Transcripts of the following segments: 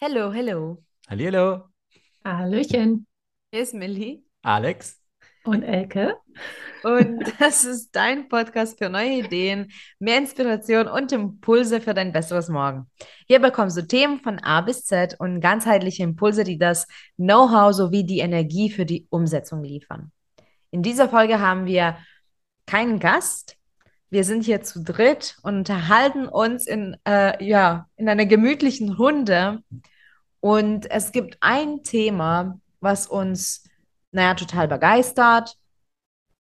Hello, hello. Hallihallo, Hallöchen Hier ist Millie Alex. und Elke. und das ist dein Podcast für neue Ideen, mehr Inspiration und Impulse für dein besseres Morgen. Hier bekommst du Themen von A bis Z und ganzheitliche Impulse, die das Know-how sowie die Energie für die Umsetzung liefern. In dieser Folge haben wir keinen Gast. Wir sind hier zu dritt und unterhalten uns in, äh, ja, in einer gemütlichen Runde. Und es gibt ein Thema, was uns, naja, total begeistert,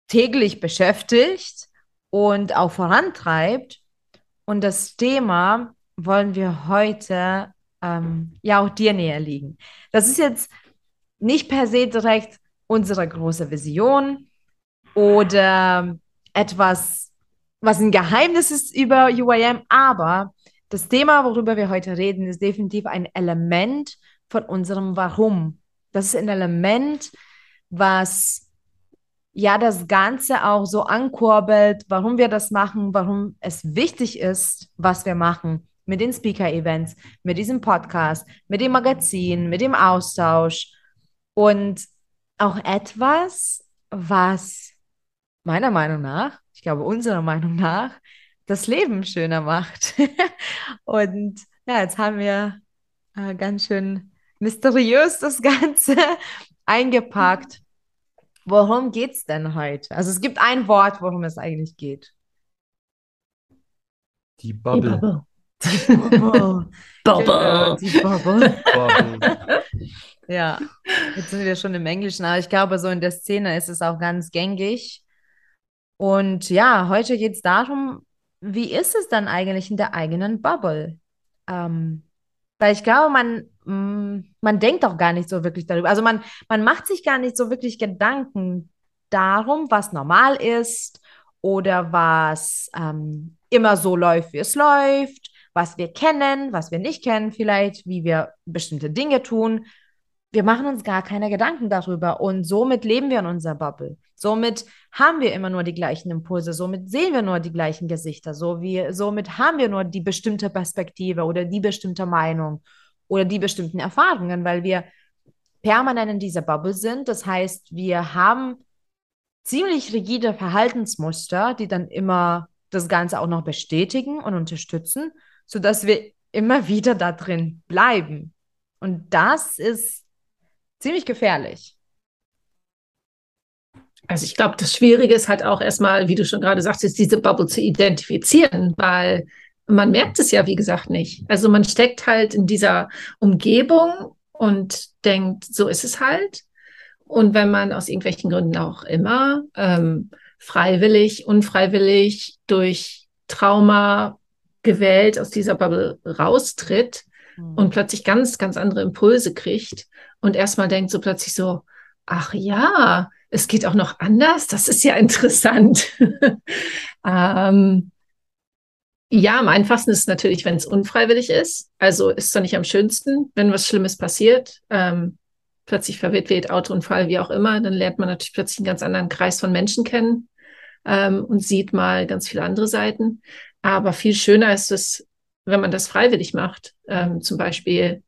täglich beschäftigt und auch vorantreibt. Und das Thema wollen wir heute ähm, ja auch dir näher liegen. Das ist jetzt nicht per se direkt unsere große Vision oder etwas, was ein Geheimnis ist über UIM, aber das Thema, worüber wir heute reden, ist definitiv ein Element von unserem Warum. Das ist ein Element, was ja das Ganze auch so ankurbelt, warum wir das machen, warum es wichtig ist, was wir machen mit den Speaker-Events, mit diesem Podcast, mit dem Magazin, mit dem Austausch und auch etwas, was meiner Meinung nach, ich glaube unserer Meinung nach, das Leben schöner macht. Und ja, jetzt haben wir äh, ganz schön mysteriös das Ganze eingepackt. Worum geht's denn heute? Also es gibt ein Wort, worum es eigentlich geht. Die Die Bubble. Bubble. Bubble. Genau, Bubble. die Bubble. Bubble. Ja, jetzt sind wir schon im Englischen, aber ich glaube, so in der Szene ist es auch ganz gängig. Und ja, heute geht es darum, wie ist es dann eigentlich in der eigenen Bubble? Ähm, weil ich glaube, man, mh, man denkt auch gar nicht so wirklich darüber. Also man, man macht sich gar nicht so wirklich Gedanken darum, was normal ist oder was ähm, immer so läuft, wie es läuft, was wir kennen, was wir nicht kennen vielleicht, wie wir bestimmte Dinge tun. Wir machen uns gar keine Gedanken darüber und somit leben wir in unserer Bubble. Somit haben wir immer nur die gleichen Impulse, somit sehen wir nur die gleichen Gesichter, so wie, somit haben wir nur die bestimmte Perspektive oder die bestimmte Meinung oder die bestimmten Erfahrungen, weil wir permanent in dieser Bubble sind. Das heißt, wir haben ziemlich rigide Verhaltensmuster, die dann immer das Ganze auch noch bestätigen und unterstützen, sodass wir immer wieder da drin bleiben. Und das ist ziemlich gefährlich. Also ich glaube, das Schwierige ist halt auch erstmal, wie du schon gerade sagtest, diese Bubble zu identifizieren, weil man merkt es ja, wie gesagt, nicht. Also man steckt halt in dieser Umgebung und denkt, so ist es halt. Und wenn man aus irgendwelchen Gründen auch immer ähm, freiwillig, unfreiwillig durch Trauma gewählt aus dieser Bubble raustritt und plötzlich ganz, ganz andere Impulse kriegt und erstmal denkt so plötzlich so, ach ja, es geht auch noch anders, das ist ja interessant. ähm, ja, am einfachsten ist es natürlich, wenn es unfreiwillig ist. Also ist es doch nicht am schönsten, wenn was Schlimmes passiert. Ähm, plötzlich verwitwet, Autounfall, wie auch immer, dann lernt man natürlich plötzlich einen ganz anderen Kreis von Menschen kennen ähm, und sieht mal ganz viele andere Seiten. Aber viel schöner ist es, wenn man das freiwillig macht. Ähm, zum Beispiel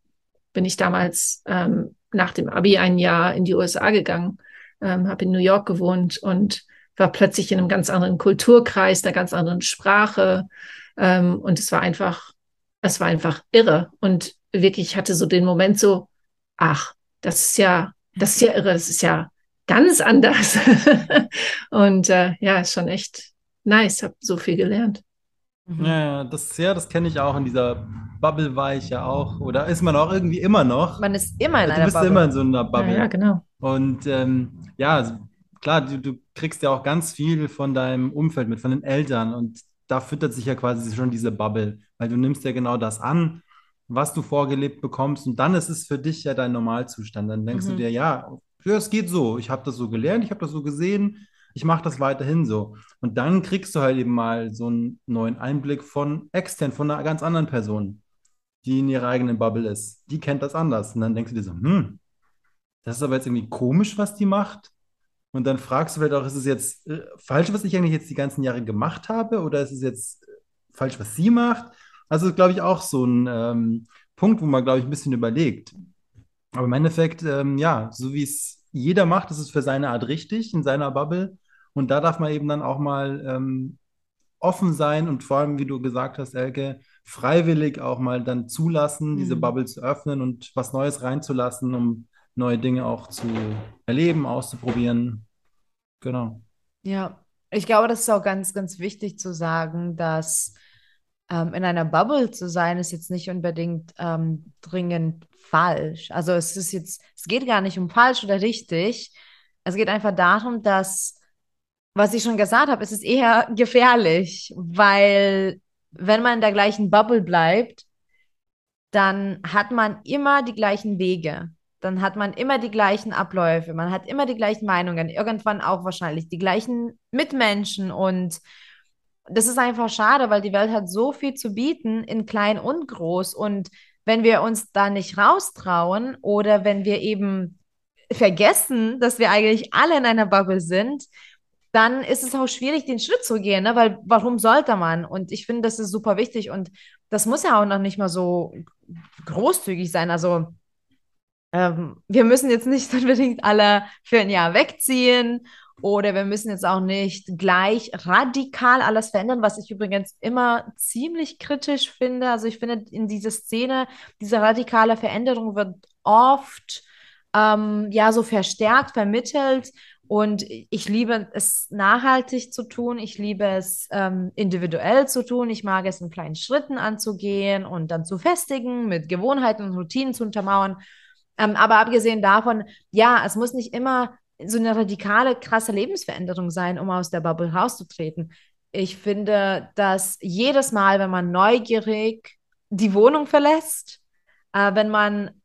bin ich damals ähm, nach dem Abi ein Jahr in die USA gegangen, ähm, habe in New York gewohnt und war plötzlich in einem ganz anderen Kulturkreis, einer ganz anderen Sprache. Ähm, und es war einfach, es war einfach irre. Und wirklich, ich hatte so den Moment so, ach, das ist ja, das ist ja irre, das ist ja ganz anders. und äh, ja, ist schon echt nice, habe so viel gelernt. Mhm. Ja, ja, das, ja, das kenne ich auch. In dieser Bubble war ich ja auch. Oder ist man auch irgendwie immer noch? Man ist immer in Du einer bist Bubble. immer in so einer Ja, Bubble. ja, genau. Und ähm, ja, also klar, du, du kriegst ja auch ganz viel von deinem Umfeld mit, von den Eltern. Und da füttert sich ja quasi schon diese Bubble, weil du nimmst ja genau das an, was du vorgelebt bekommst. Und dann ist es für dich ja dein Normalzustand. Dann denkst du Mhm. dir, ja, ja, es geht so. Ich habe das so gelernt, ich habe das so gesehen, ich mache das weiterhin so. Und dann kriegst du halt eben mal so einen neuen Einblick von extern, von einer ganz anderen Person, die in ihrer eigenen Bubble ist. Die kennt das anders. Und dann denkst du dir so, hm, das ist aber jetzt irgendwie komisch, was die macht. Und dann fragst du vielleicht auch, ist es jetzt äh, falsch, was ich eigentlich jetzt die ganzen Jahre gemacht habe, oder ist es jetzt äh, falsch, was sie macht? Also, glaube ich, auch so ein ähm, Punkt, wo man, glaube ich, ein bisschen überlegt. Aber im Endeffekt, ähm, ja, so wie es jeder macht, ist es für seine Art richtig, in seiner Bubble. Und da darf man eben dann auch mal ähm, offen sein und vor allem, wie du gesagt hast, Elke, freiwillig auch mal dann zulassen, diese Mhm. Bubble zu öffnen und was Neues reinzulassen, um neue Dinge auch zu erleben, auszuprobieren. Genau. Ja, ich glaube, das ist auch ganz, ganz wichtig zu sagen, dass ähm, in einer Bubble zu sein, ist jetzt nicht unbedingt ähm, dringend falsch. Also es ist jetzt, es geht gar nicht um falsch oder richtig. Es geht einfach darum, dass, was ich schon gesagt habe, es ist eher gefährlich, weil wenn man in der gleichen Bubble bleibt, dann hat man immer die gleichen Wege. Dann hat man immer die gleichen Abläufe, man hat immer die gleichen Meinungen, irgendwann auch wahrscheinlich die gleichen Mitmenschen. Und das ist einfach schade, weil die Welt hat so viel zu bieten in klein und groß. Und wenn wir uns da nicht raustrauen oder wenn wir eben vergessen, dass wir eigentlich alle in einer Bubble sind, dann ist es auch schwierig, den Schritt zu gehen, ne? Weil warum sollte man? Und ich finde, das ist super wichtig und das muss ja auch noch nicht mal so großzügig sein. Also ähm, wir müssen jetzt nicht unbedingt alle für ein Jahr wegziehen oder wir müssen jetzt auch nicht gleich radikal alles verändern, was ich übrigens immer ziemlich kritisch finde. Also ich finde, in dieser Szene, diese radikale Veränderung wird oft ähm, ja so verstärkt, vermittelt. Und ich liebe es nachhaltig zu tun. Ich liebe es ähm, individuell zu tun. Ich mag es in kleinen Schritten anzugehen und dann zu festigen, mit Gewohnheiten und Routinen zu untermauern. Ähm, aber abgesehen davon, ja, es muss nicht immer so eine radikale, krasse Lebensveränderung sein, um aus der Bubble rauszutreten. Ich finde, dass jedes Mal, wenn man neugierig die Wohnung verlässt, äh, wenn man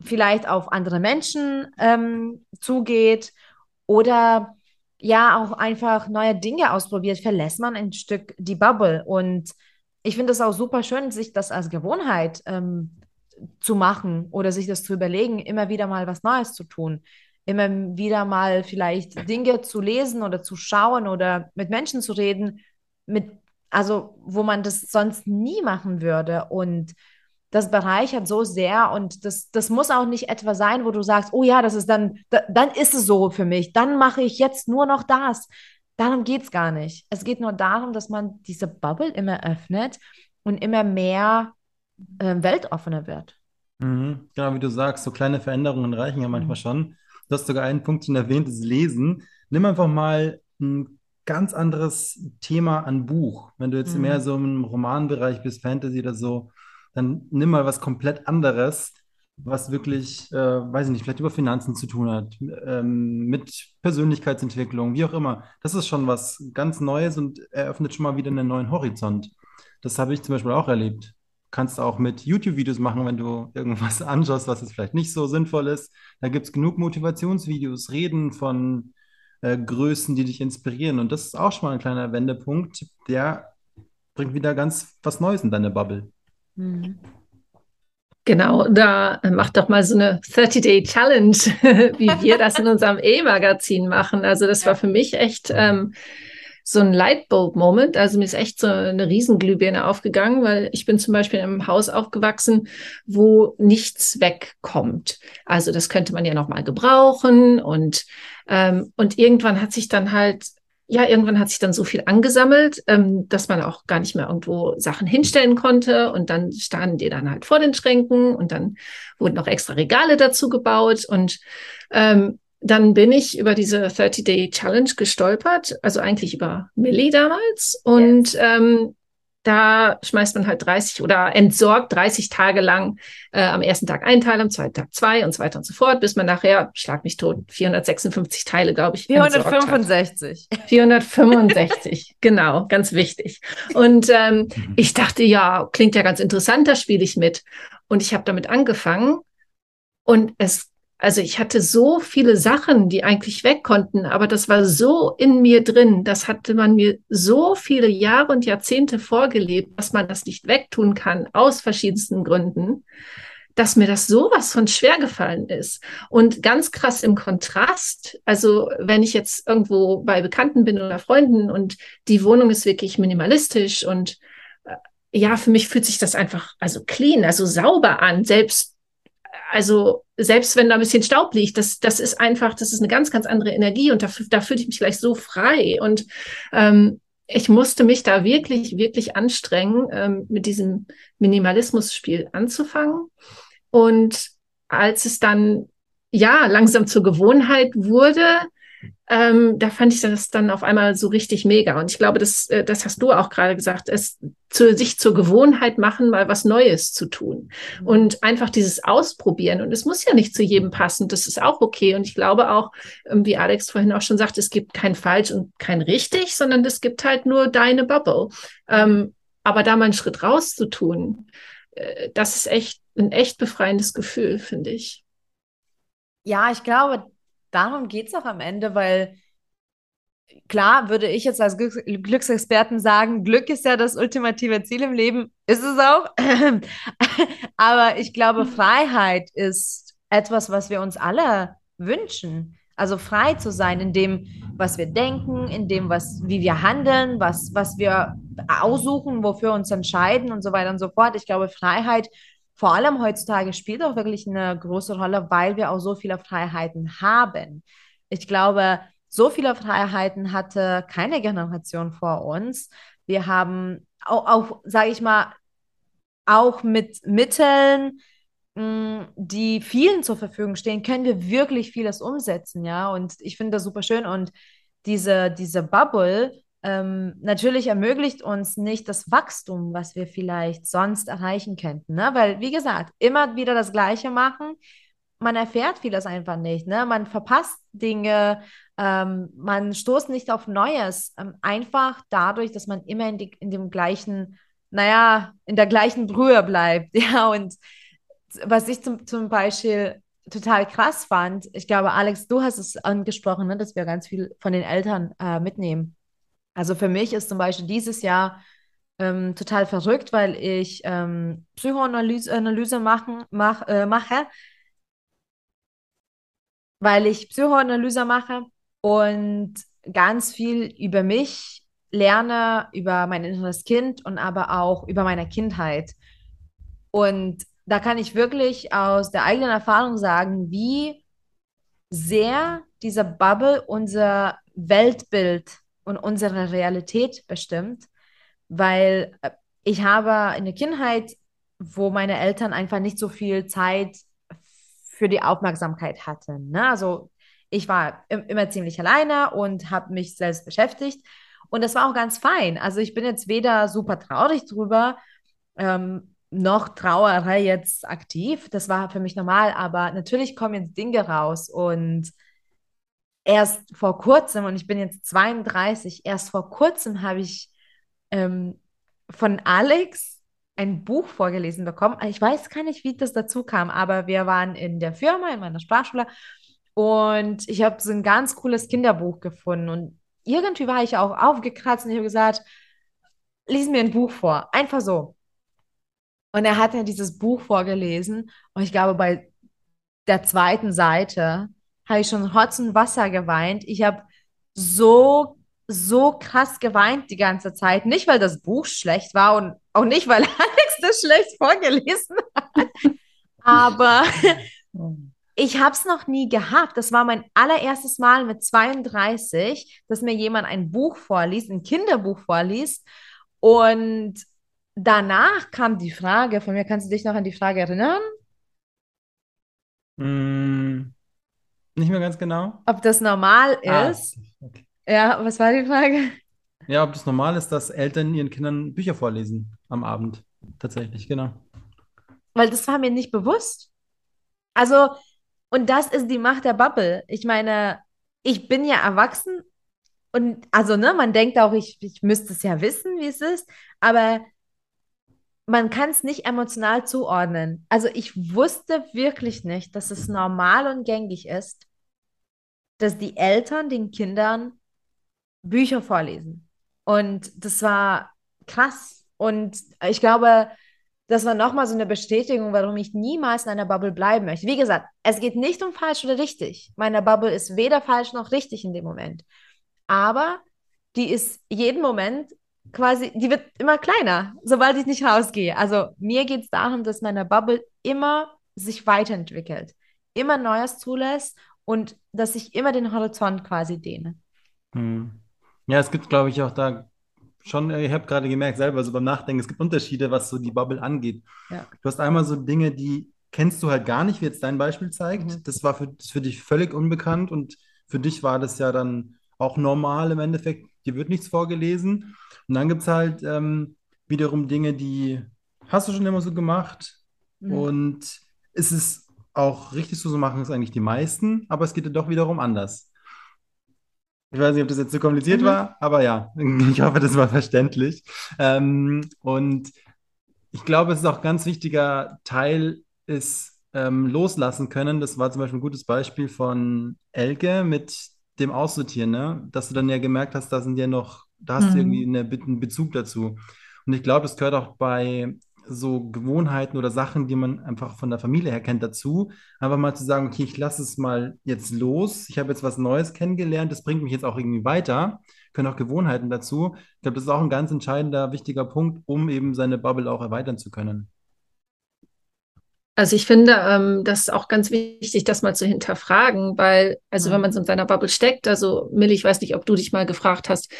vielleicht auf andere Menschen ähm, zugeht oder ja auch einfach neue Dinge ausprobiert, verlässt man ein Stück die Bubble. Und ich finde es auch super schön, sich das als Gewohnheit ähm, zu machen oder sich das zu überlegen, immer wieder mal was Neues zu tun. Immer wieder mal vielleicht Dinge zu lesen oder zu schauen oder mit Menschen zu reden, mit, also wo man das sonst nie machen würde. Und das bereichert so sehr und das, das muss auch nicht etwa sein, wo du sagst, oh ja, das ist dann, da, dann ist es so für mich, dann mache ich jetzt nur noch das. Darum geht es gar nicht. Es geht nur darum, dass man diese Bubble immer öffnet und immer mehr äh, weltoffener wird. Mhm. Genau, wie du sagst, so kleine Veränderungen reichen ja manchmal Mhm. schon. Du hast sogar einen Punkt schon erwähnt, das Lesen. Nimm einfach mal ein ganz anderes Thema an Buch. Wenn du jetzt mehr Mhm. so im Romanbereich bist, Fantasy oder so, dann nimm mal was komplett anderes, was wirklich, äh, weiß ich nicht, vielleicht über Finanzen zu tun hat, ähm, mit Persönlichkeitsentwicklung, wie auch immer. Das ist schon was ganz Neues und eröffnet schon mal wieder einen neuen Horizont. Das habe ich zum Beispiel auch erlebt. Kannst du auch mit YouTube-Videos machen, wenn du irgendwas anschaust, was jetzt vielleicht nicht so sinnvoll ist. Da gibt es genug Motivationsvideos, Reden von äh, Größen, die dich inspirieren. Und das ist auch schon mal ein kleiner Wendepunkt, der bringt wieder ganz was Neues in deine Bubble. Mhm. Genau, da äh, macht doch mal so eine 30-Day-Challenge, wie wir das in unserem E-Magazin machen. Also das war für mich echt ähm, so ein Lightbulb-Moment. Also mir ist echt so eine Riesenglühbirne aufgegangen, weil ich bin zum Beispiel in einem Haus aufgewachsen, wo nichts wegkommt. Also das könnte man ja noch mal gebrauchen und ähm, und irgendwann hat sich dann halt ja, irgendwann hat sich dann so viel angesammelt, ähm, dass man auch gar nicht mehr irgendwo Sachen hinstellen konnte. Und dann standen die dann halt vor den Schränken und dann wurden noch extra Regale dazu gebaut. Und ähm, dann bin ich über diese 30-Day-Challenge gestolpert, also eigentlich über Millie damals. Und ähm, da schmeißt man halt 30 oder entsorgt 30 Tage lang äh, am ersten Tag ein Teil, am zweiten Tag zwei und so weiter und so fort, bis man nachher, schlag mich tot, 456 Teile, glaube ich, entsorgt hat. 465. 465, genau, ganz wichtig. Und ähm, ich dachte, ja, klingt ja ganz interessant, da spiele ich mit. Und ich habe damit angefangen und es also ich hatte so viele Sachen, die eigentlich weg konnten, aber das war so in mir drin, das hatte man mir so viele Jahre und Jahrzehnte vorgelebt, dass man das nicht wegtun kann, aus verschiedensten Gründen, dass mir das sowas von schwer gefallen ist. Und ganz krass im Kontrast, also wenn ich jetzt irgendwo bei Bekannten bin oder Freunden und die Wohnung ist wirklich minimalistisch und ja, für mich fühlt sich das einfach also clean, also sauber an, selbst also selbst wenn da ein bisschen Staub liegt, das, das ist einfach, das ist eine ganz, ganz andere Energie und da, da fühle ich mich gleich so frei. Und ähm, ich musste mich da wirklich, wirklich anstrengen, ähm, mit diesem Minimalismus-Spiel anzufangen. Und als es dann ja langsam zur Gewohnheit wurde, ähm, da fand ich das dann auf einmal so richtig mega. Und ich glaube, das, äh, das hast du auch gerade gesagt, es zu, sich zur Gewohnheit machen, mal was Neues zu tun. Mhm. Und einfach dieses Ausprobieren. Und es muss ja nicht zu jedem passen. Das ist auch okay. Und ich glaube auch, ähm, wie Alex vorhin auch schon sagt, es gibt kein falsch und kein richtig, sondern es gibt halt nur deine Bubble. Ähm, aber da mal einen Schritt raus zu tun, äh, das ist echt ein echt befreiendes Gefühl, finde ich. Ja, ich glaube, darum geht es auch am Ende, weil klar würde ich jetzt als Glücks Glücksexperten sagen, Glück ist ja das ultimative Ziel im Leben. Ist es auch. Aber ich glaube, Freiheit ist etwas, was wir uns alle wünschen. Also frei zu sein in dem, was wir denken, in dem, was, wie wir handeln, was, was wir aussuchen, wofür uns entscheiden und so weiter und so fort. Ich glaube, Freiheit vor allem heutzutage spielt auch wirklich eine große Rolle, weil wir auch so viele Freiheiten haben. Ich glaube, so viele Freiheiten hatte keine Generation vor uns. Wir haben auch, auch sage ich mal, auch mit Mitteln, mm, die vielen zur Verfügung stehen, können wir wirklich vieles umsetzen, ja. Und ich finde das super schön. Und diese, diese Bubble, ähm, natürlich ermöglicht uns nicht das Wachstum, was wir vielleicht sonst erreichen könnten. Ne? Weil, wie gesagt, immer wieder das Gleiche machen, man erfährt vieles einfach nicht. Ne? Man verpasst Dinge, ähm, man stoßt nicht auf Neues. Ähm, einfach dadurch, dass man immer in, die, in dem gleichen, naja, in der gleichen Brühe bleibt. Ja, und was ich zum, zum Beispiel total krass fand, ich glaube, Alex, du hast es angesprochen, ne, dass wir ganz viel von den Eltern äh, mitnehmen. Also für mich ist zum Beispiel dieses Jahr ähm, total verrückt, weil ich ähm, Psychoanalyse Analyse machen, mach, äh, mache, weil ich Psychoanalyse mache und ganz viel über mich lerne, über mein inneres Kind und aber auch über meine Kindheit. Und da kann ich wirklich aus der eigenen Erfahrung sagen, wie sehr dieser Bubble unser Weltbild und unsere Realität bestimmt, weil äh, ich habe in der Kindheit, wo meine Eltern einfach nicht so viel Zeit für die Aufmerksamkeit hatten. Ne? Also ich war immer ziemlich alleine und habe mich selbst beschäftigt und das war auch ganz fein. Also ich bin jetzt weder super traurig drüber, ähm, noch trauere jetzt aktiv. Das war für mich normal, aber natürlich kommen jetzt Dinge raus und erst vor kurzem, und ich bin jetzt 32, erst vor kurzem habe ich ähm, von Alex ein Buch vorgelesen bekommen. Ich weiß gar nicht, wie das dazu kam, aber wir waren in der Firma, in meiner Sprachschule, und ich habe so ein ganz cooles Kinderbuch gefunden. Und irgendwie war ich auch aufgekratzt und ich habe gesagt, lies mir ein Buch vor. Einfach so. Und er hat ja dieses Buch vorgelesen. Und ich glaube, bei der zweiten Seite habe ich schon Rotz und Wasser geweint. Ich habe so, so krass geweint die ganze Zeit. Nicht, weil das Buch schlecht war und auch nicht, weil Alex das schlecht vorgelesen hat. Aber ich habe es noch nie gehabt. Das war mein allererstes Mal mit 32, dass mir jemand ein Buch vorliest, ein Kinderbuch vorliest. Und danach kam die Frage von mir, kannst du dich noch an die Frage erinnern? Mm, nicht mehr ganz genau. Ob das normal Ah, ist? okay. Ja, was war die Frage? Ja, ob das normal ist, dass Eltern ihren Kindern Bücher vorlesen am Abend. Tatsächlich, genau. Weil das war mir nicht bewusst. Also, und das ist die Macht der Bubble. Ich meine, ich bin ja erwachsen und also, ne, man denkt auch, ich, ich müsste es ja wissen, wie es ist, aber man kann es nicht emotional zuordnen. Also, ich wusste wirklich nicht, dass es normal und gängig ist, dass die Eltern den Kindern Bücher vorlesen. Und das war krass. Und ich glaube, das war nochmal so eine Bestätigung, warum ich niemals in einer Bubble bleiben möchte. Wie gesagt, es geht nicht um falsch oder richtig. Meine Bubble ist weder falsch noch richtig in dem Moment. Aber die ist jeden Moment quasi, die wird immer kleiner, sobald ich nicht rausgehe. Also mir geht es darum, dass meine Bubble immer sich weiterentwickelt, immer Neues zulässt und dass ich immer den Horizont quasi dehne. Hm. Ja, es gibt, glaube ich, auch da schon, ich habe gerade gemerkt, selber so beim Nachdenken, es gibt Unterschiede, was so die Bubble angeht. Ja. Du hast einmal so Dinge, die kennst du halt gar nicht, wie jetzt dein Beispiel zeigt. Mhm. Das war für, für dich völlig unbekannt und für dich war das ja dann auch normal im Endeffekt. Dir wird nichts vorgelesen. Und dann gibt es halt ähm, wiederum Dinge, die hast du schon immer so gemacht. Mhm. Und es ist auch richtig so, so machen es eigentlich die meisten, aber es geht ja doch wiederum anders. Ich weiß nicht, ob das jetzt zu kompliziert Mhm. war, aber ja, ich hoffe, das war verständlich. Ähm, und ich glaube, es ist auch ein ganz wichtiger Teil, ist ähm, loslassen können. Das war zum Beispiel ein gutes Beispiel von Elke mit dem Aussortieren, ne? Dass du dann ja gemerkt hast, da sind ja noch, da hast du Mhm. irgendwie eine, einen Bezug dazu. Und ich glaube, das gehört auch bei so Gewohnheiten oder Sachen, die man einfach von der Familie her kennt, dazu. Einfach mal zu sagen, okay, ich lasse es mal jetzt los. Ich habe jetzt was Neues kennengelernt. Das bringt mich jetzt auch irgendwie weiter. Können auch Gewohnheiten dazu. Ich glaube, das ist auch ein ganz entscheidender, wichtiger Punkt, um eben seine Bubble auch erweitern zu können. Also ich finde, ähm, das ist auch ganz wichtig, das mal zu hinterfragen, weil, also Mhm. wenn man so in seiner Bubble steckt, also Millie, ich weiß nicht, ob du dich mal gefragt hast,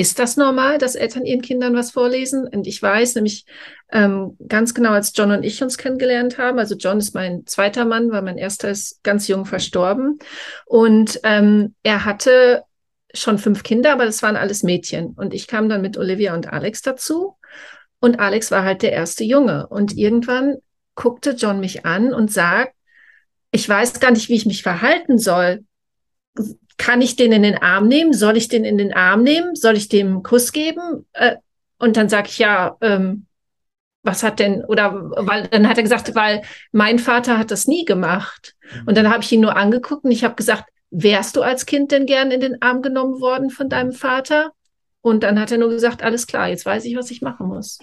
ist das normal, dass Eltern ihren Kindern was vorlesen? Und ich weiß nämlich ähm, ganz genau, als John und ich uns kennengelernt haben, also John ist mein zweiter Mann, weil mein erster ist ganz jung verstorben. Und ähm, er hatte schon fünf Kinder, aber das waren alles Mädchen. Und ich kam dann mit Olivia und Alex dazu. Und Alex war halt der erste Junge. Und irgendwann guckte John mich an und sagt, ich weiß gar nicht, wie ich mich verhalten soll. Kann ich den in den Arm nehmen? Soll ich den in den Arm nehmen? Soll ich dem einen Kuss geben? Äh, und dann sage ich, ja, ähm, was hat denn, oder weil, dann hat er gesagt, weil mein Vater hat das nie gemacht. Und dann habe ich ihn nur angeguckt und ich habe gesagt, wärst du als Kind denn gern in den Arm genommen worden von deinem Vater? Und dann hat er nur gesagt, alles klar, jetzt weiß ich, was ich machen muss.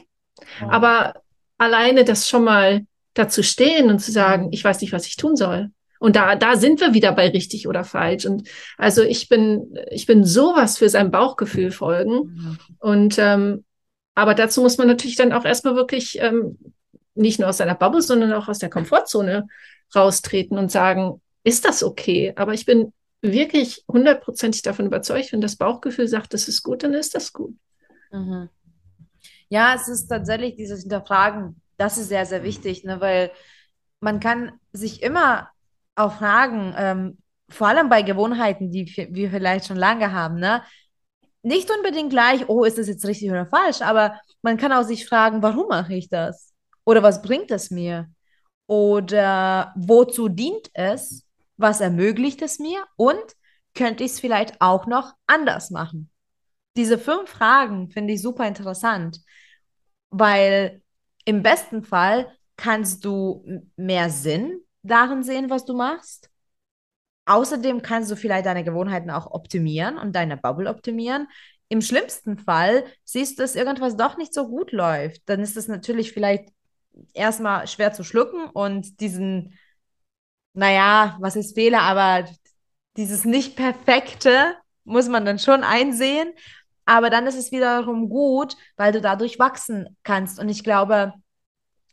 Aber alleine das schon mal dazu stehen und zu sagen, ich weiß nicht, was ich tun soll. Und da, da sind wir wieder bei richtig oder falsch. Und also ich bin, ich bin sowas für sein Bauchgefühl folgen. Und ähm, aber dazu muss man natürlich dann auch erstmal wirklich ähm, nicht nur aus seiner Bubble, sondern auch aus der Komfortzone raustreten und sagen, ist das okay? Aber ich bin wirklich hundertprozentig davon überzeugt, wenn das Bauchgefühl sagt, das ist gut, dann ist das gut. Mhm. Ja, es ist tatsächlich dieses Hinterfragen, das ist sehr, sehr wichtig, ne? Weil man kann sich immer auch fragen, ähm, vor allem bei Gewohnheiten, die wir vielleicht schon lange haben, ne? Nicht unbedingt gleich, oh, ist das jetzt richtig oder falsch, aber man kann auch sich fragen, warum mache ich das? Oder was bringt es mir? Oder wozu dient es? Was ermöglicht es mir? Und könnte ich es vielleicht auch noch anders machen? Diese fünf Fragen finde ich super interessant, weil im besten Fall kannst du mehr Sinn darin sehen, was du machst. Außerdem kannst du vielleicht deine Gewohnheiten auch optimieren und deine Bubble optimieren. Im schlimmsten Fall siehst du, dass irgendwas doch nicht so gut läuft. Dann ist es natürlich vielleicht erstmal schwer zu schlucken und diesen, naja, was ist Fehler, aber dieses Nicht-Perfekte muss man dann schon einsehen. Aber dann ist es wiederum gut, weil du dadurch wachsen kannst. Und ich glaube,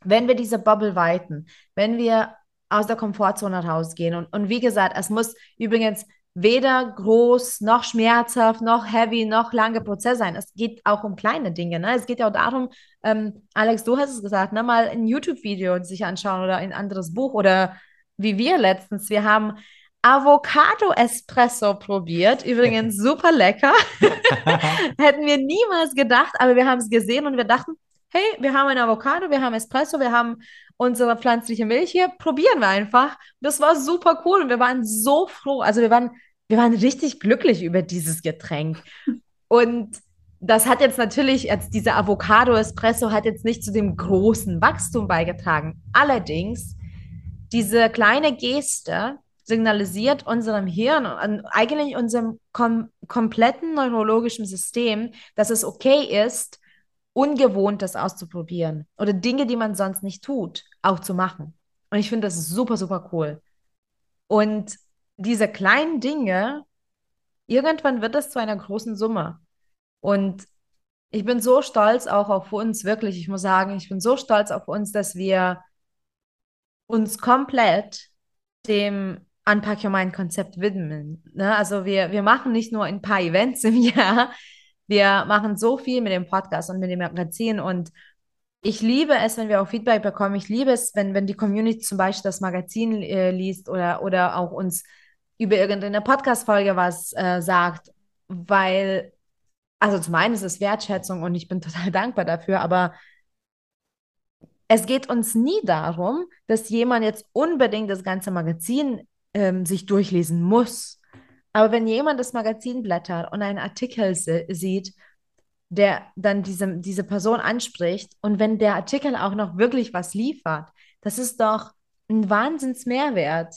wenn wir diese Bubble weiten, wenn wir aus der Komfortzone rausgehen und, und wie gesagt, es muss übrigens weder groß noch schmerzhaft noch heavy noch lange Prozess sein. Es geht auch um kleine Dinge. Ne? Es geht ja auch darum, ähm, Alex, du hast es gesagt, ne? mal ein YouTube-Video sich anschauen oder ein anderes Buch oder wie wir letztens. Wir haben Avocado-Espresso probiert. Übrigens super lecker. Hätten wir niemals gedacht, aber wir haben es gesehen und wir dachten, hey, wir haben ein Avocado, wir haben Espresso, wir haben unsere pflanzliche Milch hier, probieren wir einfach. Das war super cool und wir waren so froh. Also wir waren, wir waren richtig glücklich über dieses Getränk. Und das hat jetzt natürlich, jetzt dieser Avocado-Espresso hat jetzt nicht zu dem großen Wachstum beigetragen. Allerdings, diese kleine Geste signalisiert unserem Hirn und eigentlich unserem kom kompletten neurologischen System, dass es okay ist, Ungewohntes auszuprobieren oder Dinge, die man sonst nicht tut, auch zu machen. Und ich finde das super, super cool. Und diese kleinen Dinge, irgendwann wird das zu einer großen Summe. Und ich bin so stolz auch auf uns, wirklich. Ich muss sagen, ich bin so stolz auf uns, dass wir uns komplett dem Unpack Your Mind Konzept widmen. Ne? Also wir, wir machen nicht nur ein paar Events im Jahr, wir machen so viel mit dem Podcast und mit dem Magazin und ich liebe es, wenn wir auch Feedback bekommen. Ich liebe es, wenn, wenn die Community zum Beispiel das Magazin äh, liest oder, oder auch uns über irgendeine Podcast-Folge was äh, sagt, weil, also zum einen ist es Wertschätzung und ich bin total dankbar dafür, aber es geht uns nie darum, dass jemand jetzt unbedingt das ganze Magazin ähm, sich durchlesen muss. Aber wenn jemand das Magazin blättert und einen Artikel sieht, der dann diese, diese Person anspricht und wenn der Artikel auch noch wirklich was liefert, das ist doch ein Wahnsinnsmehrwert,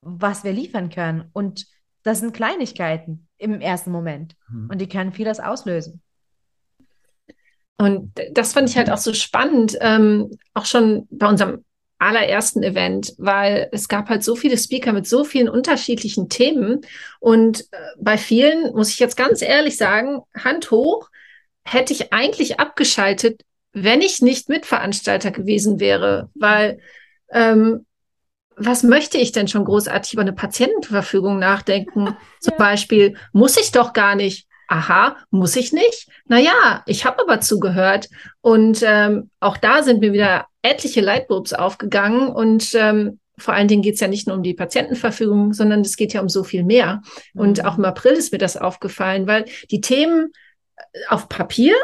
was wir liefern können. Und das sind Kleinigkeiten im ersten Moment. Mhm. Und die können vieles auslösen. Und das fand ich halt auch so spannend, ähm, auch schon bei unserem allerersten Event, weil es gab halt so viele Speaker mit so vielen unterschiedlichen Themen. Und äh, bei vielen, muss ich jetzt ganz ehrlich sagen, Hand hoch, hätte ich eigentlich abgeschaltet, wenn ich nicht Mitveranstalter gewesen wäre, weil ähm, was möchte ich denn schon großartig über eine Patientenverfügung nachdenken? Zum ja. Beispiel, muss ich doch gar nicht. Aha, muss ich nicht? Naja, ich habe aber zugehört. Und ähm, auch da sind mir wieder etliche Lightbulbs aufgegangen. Und ähm, vor allen Dingen geht es ja nicht nur um die Patientenverfügung, sondern es geht ja um so viel mehr. Mhm. Und auch im April ist mir das aufgefallen, weil die Themen äh, auf Papier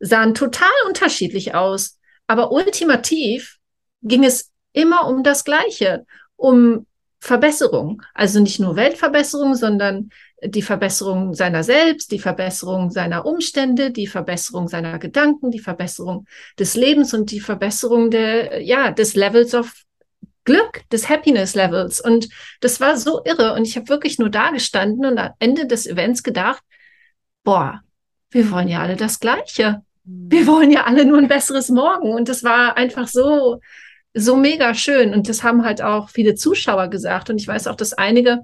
sahen total unterschiedlich aus. Aber ultimativ ging es immer um das Gleiche, um Verbesserung. Also nicht nur Weltverbesserung, sondern die Verbesserung seiner selbst, die Verbesserung seiner Umstände, die Verbesserung seiner Gedanken, die Verbesserung des Lebens und die Verbesserung der, ja, des Levels of Glück, des Happiness Levels. Und das war so irre. Und ich habe wirklich nur da gestanden und am Ende des Events gedacht, boah, wir wollen ja alle das Gleiche. Wir mhm. wollen ja alle nur ein besseres Morgen. Und das war einfach so, so mega schön. Und das haben halt auch viele Zuschauer gesagt. Und ich weiß auch, dass einige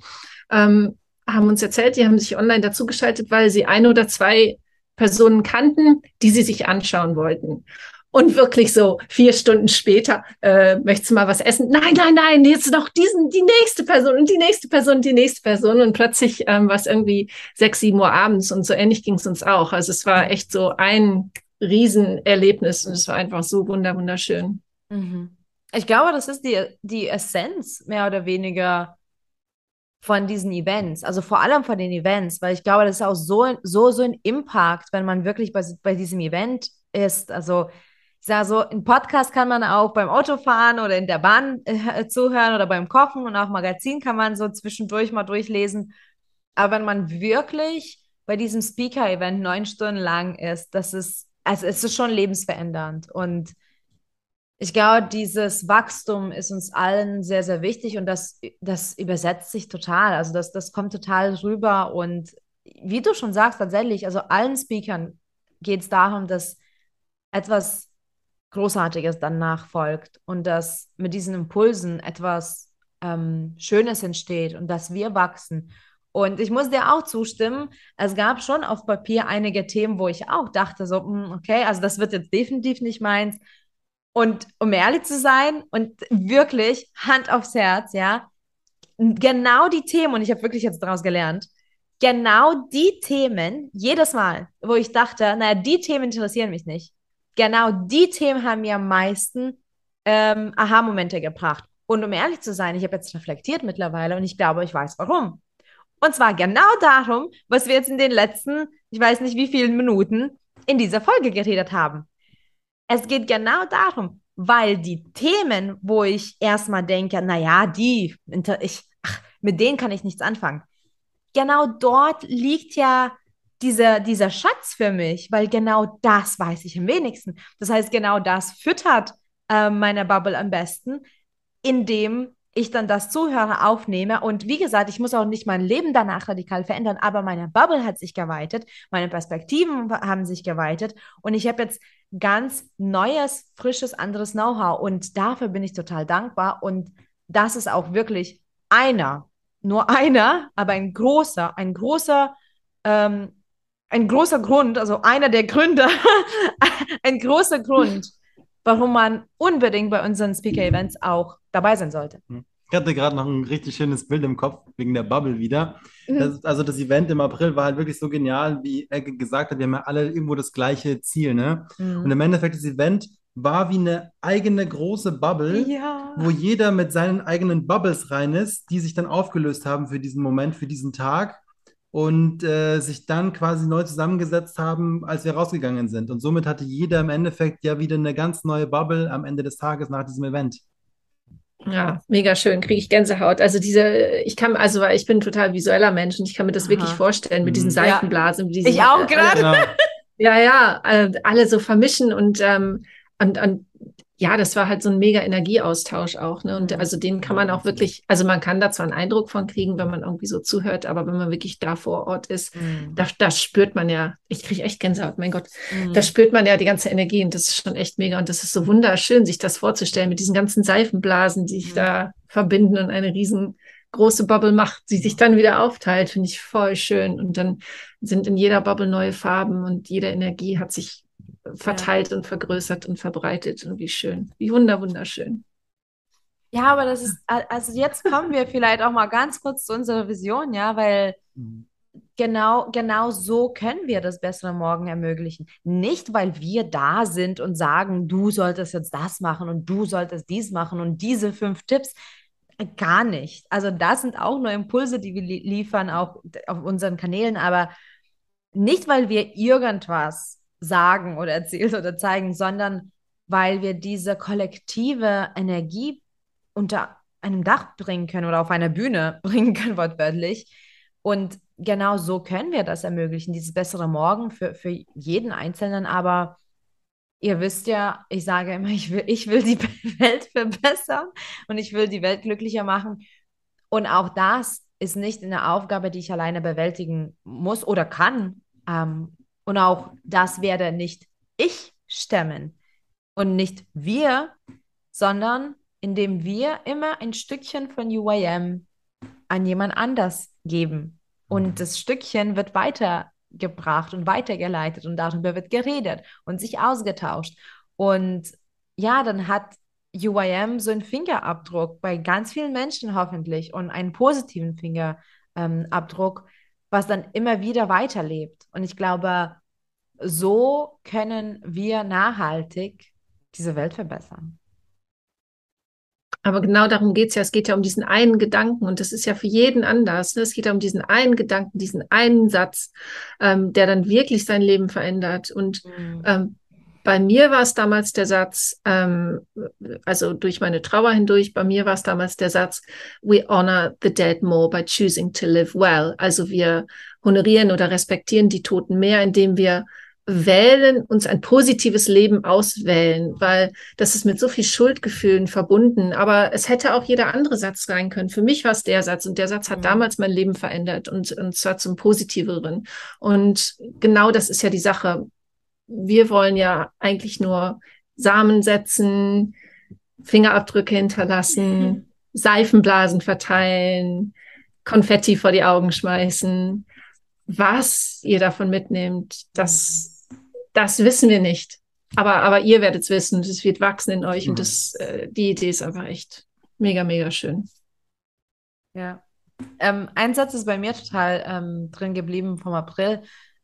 ähm, haben uns erzählt, die haben sich online dazugeschaltet, weil sie ein oder zwei Personen kannten, die sie sich anschauen wollten. Und wirklich so vier Stunden später, äh, möchtest du mal was essen? Nein, nein, nein, jetzt noch diesen, die nächste Person und die nächste Person die nächste Person. Und plötzlich ähm, war es irgendwie sechs, sieben Uhr abends und so ähnlich ging es uns auch. Also es war echt so ein Riesenerlebnis und es war einfach so wunder, wunderschön. Mhm. Ich glaube, das ist die, die Essenz mehr oder weniger von diesen Events, also vor allem von den Events, weil ich glaube, das ist auch so, so, so ein Impact, wenn man wirklich bei, bei diesem Event ist. Also ich sage so, ein Podcast kann man auch beim Autofahren oder in der Bahn äh, zuhören oder beim Kochen und auch Magazin kann man so zwischendurch mal durchlesen. Aber wenn man wirklich bei diesem Speaker-Event neun Stunden lang ist, das ist, also es ist schon lebensverändernd und ich glaube, dieses Wachstum ist uns allen sehr, sehr wichtig und das, das übersetzt sich total. Also das, das kommt total rüber und wie du schon sagst, tatsächlich, also allen Speakern geht es darum, dass etwas Großartiges dann nachfolgt und dass mit diesen Impulsen etwas ähm, Schönes entsteht und dass wir wachsen. Und ich muss dir auch zustimmen, es gab schon auf Papier einige Themen, wo ich auch dachte, so, hm, okay, also das wird jetzt definitiv nicht meins. Und um ehrlich zu sein und wirklich Hand aufs Herz, ja, genau die Themen, und ich habe wirklich jetzt daraus gelernt, genau die Themen, jedes Mal, wo ich dachte, naja, die Themen interessieren mich nicht, genau die Themen haben mir am meisten ähm, Aha-Momente gebracht. Und um ehrlich zu sein, ich habe jetzt reflektiert mittlerweile und ich glaube, ich weiß warum. Und zwar genau darum, was wir jetzt in den letzten, ich weiß nicht wie vielen Minuten in dieser Folge geredet haben. Es geht genau darum, weil die Themen, wo ich erstmal denke, naja, die, ich, ach, mit denen kann ich nichts anfangen. Genau dort liegt ja dieser, dieser Schatz für mich, weil genau das weiß ich am wenigsten. Das heißt, genau das füttert äh, meine Bubble am besten, indem ich dann das Zuhören aufnehme. Und wie gesagt, ich muss auch nicht mein Leben danach radikal verändern, aber meine Bubble hat sich geweitet, meine Perspektiven haben sich geweitet und ich habe jetzt ganz neues, frisches, anderes Know-how. Und dafür bin ich total dankbar. Und das ist auch wirklich einer, nur einer, aber ein großer, ein großer ähm, ein großer Grund, also einer der Gründe, ein großer Grund, warum man unbedingt bei unseren Speaker-Events auch dabei sein sollte. Hm. Ich hatte gerade noch ein richtig schönes Bild im Kopf wegen der Bubble wieder. Mhm. Das, also das Event im April war halt wirklich so genial, wie er gesagt hat, wir haben ja alle irgendwo das gleiche Ziel, ne? Mhm. Und im Endeffekt, das Event war wie eine eigene große Bubble, Ja. wo jeder mit seinen eigenen Bubbles rein ist, die sich dann aufgelöst haben für diesen Moment, für diesen Tag und äh, sich dann quasi neu zusammengesetzt haben, als wir rausgegangen sind. Und somit hatte jeder im Endeffekt ja wieder eine ganz neue Bubble am Ende des Tages nach diesem Event. Ja, mega schön, kriege ich Gänsehaut. Also diese, ich kann, also weil ich bin ein total visueller Mensch und ich kann mir das wirklich Aha. vorstellen mit diesen Mhm. Seifenblasen, mit diesen, Ich auch gerade. Genau. Ja, ja, äh, alle so vermischen und, ähm, und, und ja, das war halt so ein mega Energieaustausch auch, ne? Und Mhm. also den kann man auch wirklich, also man kann da zwar einen Eindruck von kriegen, wenn man irgendwie so zuhört, aber wenn man wirklich da vor Ort ist, Mhm. da, da spürt man ja, ich kriege echt Gänsehaut, mein Gott, Mhm. da spürt man ja die ganze Energie und das ist schon echt mega und das ist so wunderschön, sich das vorzustellen mit diesen ganzen Seifenblasen, die sich Mhm. da verbinden und eine riesengroße Bubble macht, die sich dann wieder aufteilt, finde ich voll schön und dann sind in jeder Bubble neue Farben und jede Energie hat sich verteilt und vergrößert und verbreitet und wie schön, wie wunder wunderschön. Ja, aber das ist, also jetzt kommen wir vielleicht auch mal ganz kurz zu unserer Vision, ja, weil Mhm. genau, genau so können wir das bessere Morgen ermöglichen. Nicht, weil wir da sind und sagen, du solltest jetzt das machen und du solltest dies machen und diese fünf Tipps. Gar nicht. Also das sind auch nur Impulse, die wir li liefern, auch auf unseren Kanälen, aber nicht, weil wir irgendwas sagen oder erzählen oder zeigen, sondern weil wir diese kollektive Energie unter einem Dach bringen können oder auf einer Bühne bringen können, wortwörtlich. Und genau so können wir das ermöglichen, dieses bessere Morgen für, für jeden Einzelnen. Aber ihr wisst ja, ich sage immer, ich will, ich will die Welt verbessern und ich will die Welt glücklicher machen. Und auch das ist nicht eine Aufgabe, die ich alleine bewältigen muss oder kann. Ähm, und auch das werde nicht ich stemmen und nicht wir, sondern indem wir immer ein Stückchen von UIM an jemand anders geben. Und das Stückchen wird weitergebracht und weitergeleitet und darüber wird geredet und sich ausgetauscht. Und ja, dann hat UIM so einen Fingerabdruck bei ganz vielen Menschen hoffentlich und einen positiven Fingerabdruck, was dann immer wieder weiterlebt. Und ich glaube, so können wir nachhaltig diese Welt verbessern. Aber genau darum geht's ja. Es geht ja um diesen einen Gedanken und das ist ja für jeden anders. Ne? Es geht ja um diesen einen Gedanken, diesen einen Satz, ähm, der dann wirklich sein Leben verändert. Und Mhm. ähm, bei mir war es damals der Satz, ähm, also durch meine Trauer hindurch, bei mir war es damals der Satz, we honor the dead more by choosing to live well. Also wir honorieren oder respektieren die Toten mehr, indem wir wählen, uns ein positives Leben auswählen, weil das ist mit so viel Schuldgefühlen verbunden. Aber es hätte auch jeder andere Satz sein können. Für mich war es der Satz und der Satz hat Mhm. damals mein Leben verändert und, und zwar zum Positiveren. Und genau das ist ja die Sache. Wir wollen ja eigentlich nur Samen setzen, Fingerabdrücke hinterlassen, Seifenblasen verteilen, Konfetti vor die Augen schmeißen. Was ihr davon mitnehmt, das, das wissen wir nicht. Aber, aber ihr werdet es wissen. Es wird wachsen in euch und das, äh, die Idee ist einfach echt mega, mega schön. Ja. Ähm, ein Satz ist bei mir total ähm, drin geblieben vom April.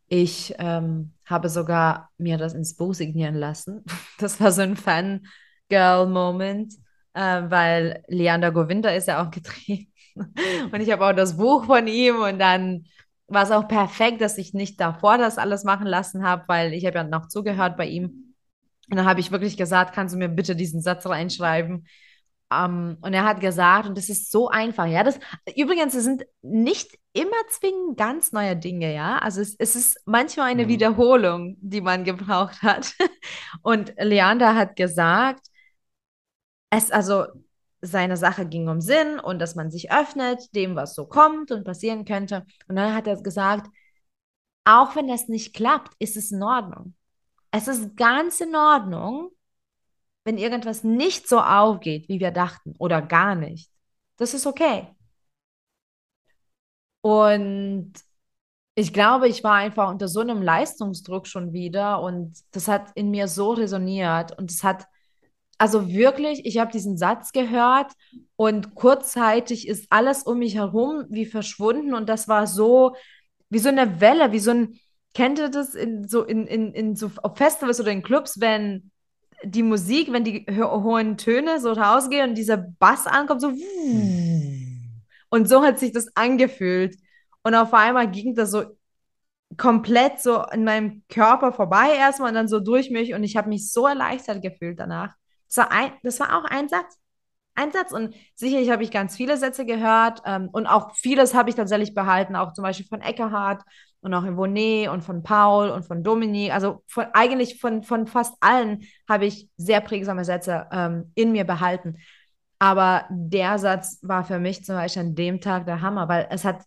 Ich ähm, habe sogar mir das ins Buch signieren lassen. Das war so ein Fangirl-Moment, äh, weil Leander Govinda ist ja auch getreten. Und ich habe auch das Buch von ihm und dann war es auch perfekt, dass ich nicht davor das alles machen lassen habe, weil ich habe ja noch zugehört bei ihm. Und dann habe ich wirklich gesagt, kannst du mir bitte diesen Satz reinschreiben? Um, und er hat gesagt, und das ist so einfach, ja, das, übrigens, es sind nicht immer zwingend ganz neue Dinge, ja, also es, es ist manchmal eine Mhm. Wiederholung, die man gebraucht hat. Und Leander hat gesagt, es, also seine Sache ging um Sinn und dass man sich öffnet, dem, was so kommt und passieren könnte. Und dann hat er gesagt, auch wenn das nicht klappt, ist es in Ordnung. Es ist ganz in Ordnung, wenn irgendwas nicht so aufgeht, wie wir dachten, oder gar nicht. Das ist okay. Und Ich glaube, ich war einfach unter so einem Leistungsdruck schon wieder und das hat in mir so resoniert und es hat, also wirklich, ich habe diesen Satz gehört und kurzzeitig ist alles um mich herum wie verschwunden und das war so wie so eine Welle, wie so ein, kennt ihr das in so in, in, in so auf Festivals oder in Clubs, wenn die Musik, wenn die ho hohen Töne so rausgehen und dieser Bass ankommt, so und so hat sich das angefühlt. Und auf einmal ging das so komplett so in meinem Körper vorbei erstmal und dann so durch mich und ich habe mich so erleichtert gefühlt danach. Das war, ein, das war auch ein Satz. Ein Satz und sicherlich habe ich ganz viele Sätze gehört ähm, und auch vieles habe ich tatsächlich behalten, auch zum Beispiel von Eckhart und auch in Vonet und von Paul und von Dominik. Also von, eigentlich von, von fast allen habe ich sehr prägsame Sätze ähm, in mir behalten. Aber der Satz war für mich zum Beispiel an dem Tag der Hammer, weil es hat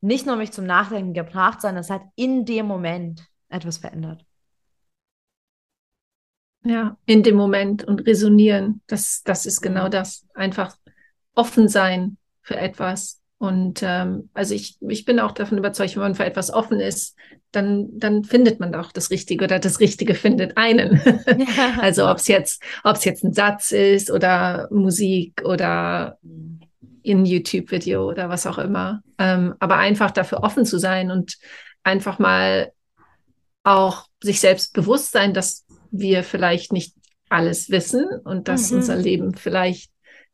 nicht nur mich zum Nachdenken gebracht, sondern es hat in dem Moment etwas verändert. Ja, in dem Moment und resonieren, das, das ist genau mhm. das. Einfach offen sein für etwas. Und ähm, also ich, ich bin auch davon überzeugt, wenn man für etwas offen ist, dann, dann findet man auch das Richtige oder das Richtige findet einen. Ja. also ob es jetzt, ob es jetzt ein Satz ist oder Musik oder in YouTube-Video oder was auch immer. Ähm, aber einfach dafür offen zu sein und einfach mal auch sich selbst bewusst sein, dass wir vielleicht nicht alles wissen und dass mhm. unser Leben vielleicht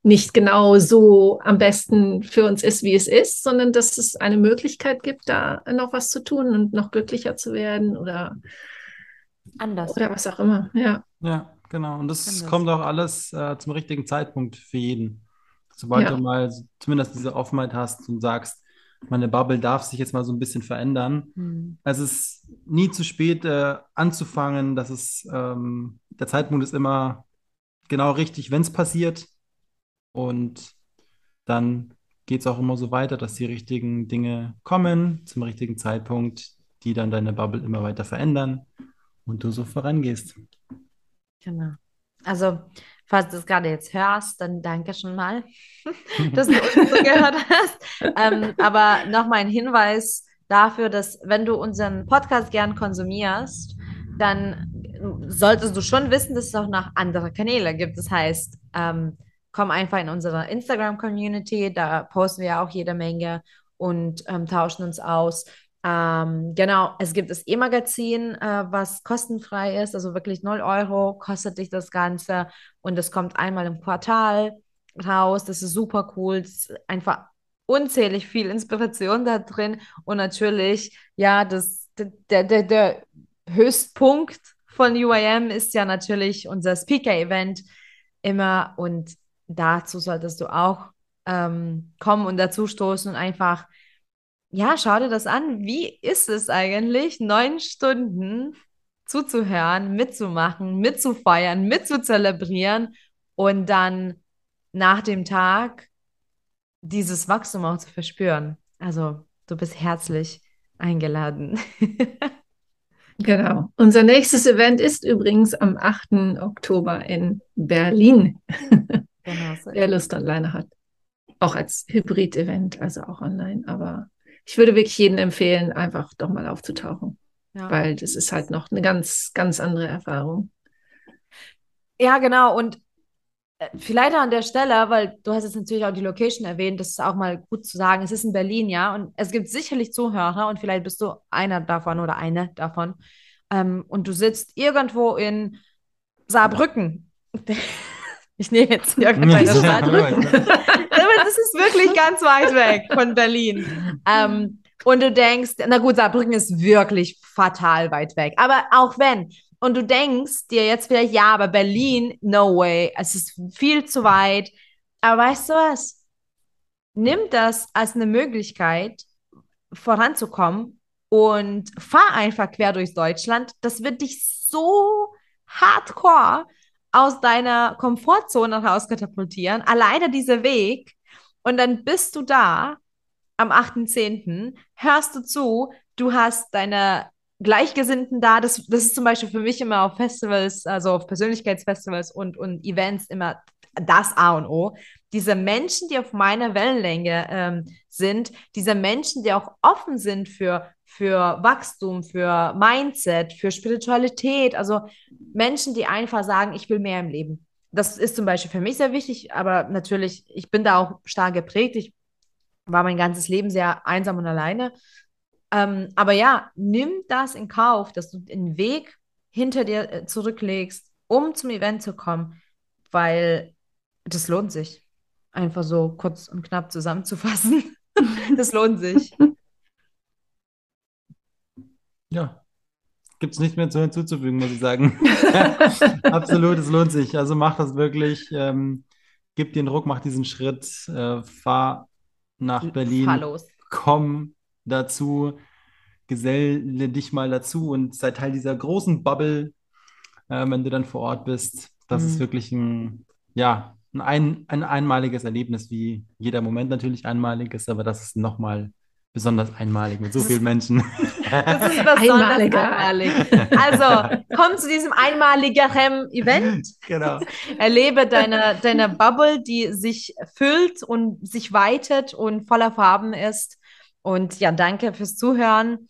nicht genau so am besten für uns ist, wie es ist, sondern dass es eine Möglichkeit gibt, da noch was zu tun und noch glücklicher zu werden oder anders oder was auch immer. Ja. Ja, genau. Und das Anders. kommt auch alles äh, zum richtigen Zeitpunkt für jeden. Sobald ja. du mal zumindest diese Offenheit hast und sagst, meine Bubble darf sich jetzt mal so ein bisschen verändern. Mhm. Es ist nie zu spät äh, anzufangen. Das ist, ähm, der Zeitpunkt ist immer genau richtig, wenn es passiert. Und dann geht es auch immer so weiter, dass die richtigen Dinge kommen zum richtigen Zeitpunkt, die dann deine Bubble immer weiter verändern und du so vorangehst. Genau. Also Falls du es gerade jetzt hörst, dann danke schon mal, dass du uns so gehört hast. Ähm, aber nochmal ein Hinweis dafür, dass wenn du unseren Podcast gern konsumierst, dann solltest du schon wissen, dass es auch noch andere Kanäle gibt. Das heißt, ähm, komm einfach in unsere Instagram-Community, da posten wir auch jede Menge und ähm, tauschen uns aus. Ähm, genau, es gibt das E-Magazin, äh, was kostenfrei ist, also wirklich 0 Euro kostet dich das Ganze und es kommt einmal im Quartal raus. Das ist super cool. Das ist einfach unzählig viel Inspiration da drin und natürlich, ja, das, der, der, der Höchstpunkt von UIM ist ja natürlich unser Speaker-Event immer und dazu solltest du auch ähm, kommen und dazu stoßen und einfach ja, schau dir das an. Wie ist es eigentlich, neun Stunden zuzuhören, mitzumachen, mitzufeiern, mitzuzelebrieren und dann nach dem Tag dieses Wachstum auch zu verspüren? Also, du bist herzlich eingeladen. Genau. Unser nächstes Event ist übrigens am 8. Oktober in Berlin. Genau, so Wer Lust online hat. Auch als Hybrid-Event, also auch online, aber ich würde wirklich jedem empfehlen, einfach doch mal aufzutauchen. Ja. Weil das ist halt noch eine ganz, ganz andere Erfahrung. Ja, genau. Und äh, vielleicht an der Stelle, weil du hast jetzt natürlich auch die Location erwähnt, das ist auch mal gut zu sagen. Es ist in Berlin, ja, und es gibt sicherlich Zuhörer und vielleicht bist du einer davon oder eine davon. Ähm, und du sitzt irgendwo in Saarbrücken. Ich nehme jetzt irgendeine Stadt. Aber das ist wirklich ganz weit weg von Berlin. Ähm, und du denkst, na gut, Saarbrücken ist wirklich fatal weit weg. Aber auch wenn, und du denkst dir jetzt vielleicht, ja, aber Berlin, no way, es ist viel zu weit. Aber weißt du was? Nimm das als eine Möglichkeit, voranzukommen und fahr einfach quer durch Deutschland. Das wird dich so hardcore aus deiner Komfortzone raus katapultieren. Alleine dieser Weg. Und dann bist du da am 8.10., hörst du zu, du hast deine Gleichgesinnten da. Das, das ist zum Beispiel für mich immer auf Festivals, also auf Persönlichkeitsfestivals und, und Events immer das A und O. Diese Menschen, die auf meiner Wellenlänge ähm, sind, diese Menschen, die auch offen sind für, für Wachstum, für Mindset, für Spiritualität, also Menschen, die einfach sagen, ich will mehr im Leben. Das ist zum Beispiel für mich sehr wichtig, aber natürlich, ich bin da auch stark geprägt. Ich war mein ganzes Leben sehr einsam und alleine. Ähm, aber ja, nimm das in Kauf, dass du den Weg hinter dir äh, zurücklegst, um zum Event zu kommen, weil das lohnt sich. Einfach so kurz und knapp zusammenzufassen. das lohnt sich. Ja, gibt es nicht mehr zu hinzuzufügen, muss ich sagen. Absolut, es lohnt sich. Also mach das wirklich. Ähm, gib den Druck, mach diesen Schritt, äh, fahr nach Berlin, Fahr los. komm dazu, geselle dich mal dazu und sei Teil dieser großen Bubble, äh, wenn du dann vor Ort bist. Das ist Mhm. wirklich ein, ja, ein, ein, ein einmaliges Erlebnis, wie jeder Moment natürlich einmalig ist, aber das ist nochmal besonders einmalig mit so vielen Menschen. Das ist besonders Einmaliger. einmalig. Also, komm zu diesem einmaligen Event. Genau. Erlebe deine, deine Bubble, die sich füllt und sich weitet und voller Farben ist. Und ja, danke fürs Zuhören.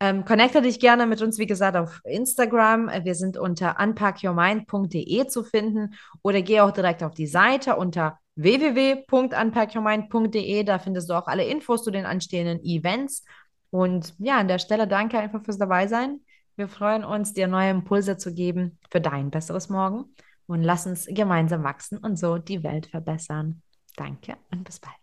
Ähm, connecte dich gerne mit uns, wie gesagt, auf Instagram. Wir sind unter unpackyourmind.de zu finden oder geh auch direkt auf die Seite unter www.unpackyourmind.de. Da findest du auch alle Infos zu den anstehenden Events. Und ja, an der Stelle danke einfach fürs Dabeisein. Wir freuen uns, dir neue Impulse zu geben für dein besseres Morgen und lass uns gemeinsam wachsen und so die Welt verbessern. Danke und bis bald.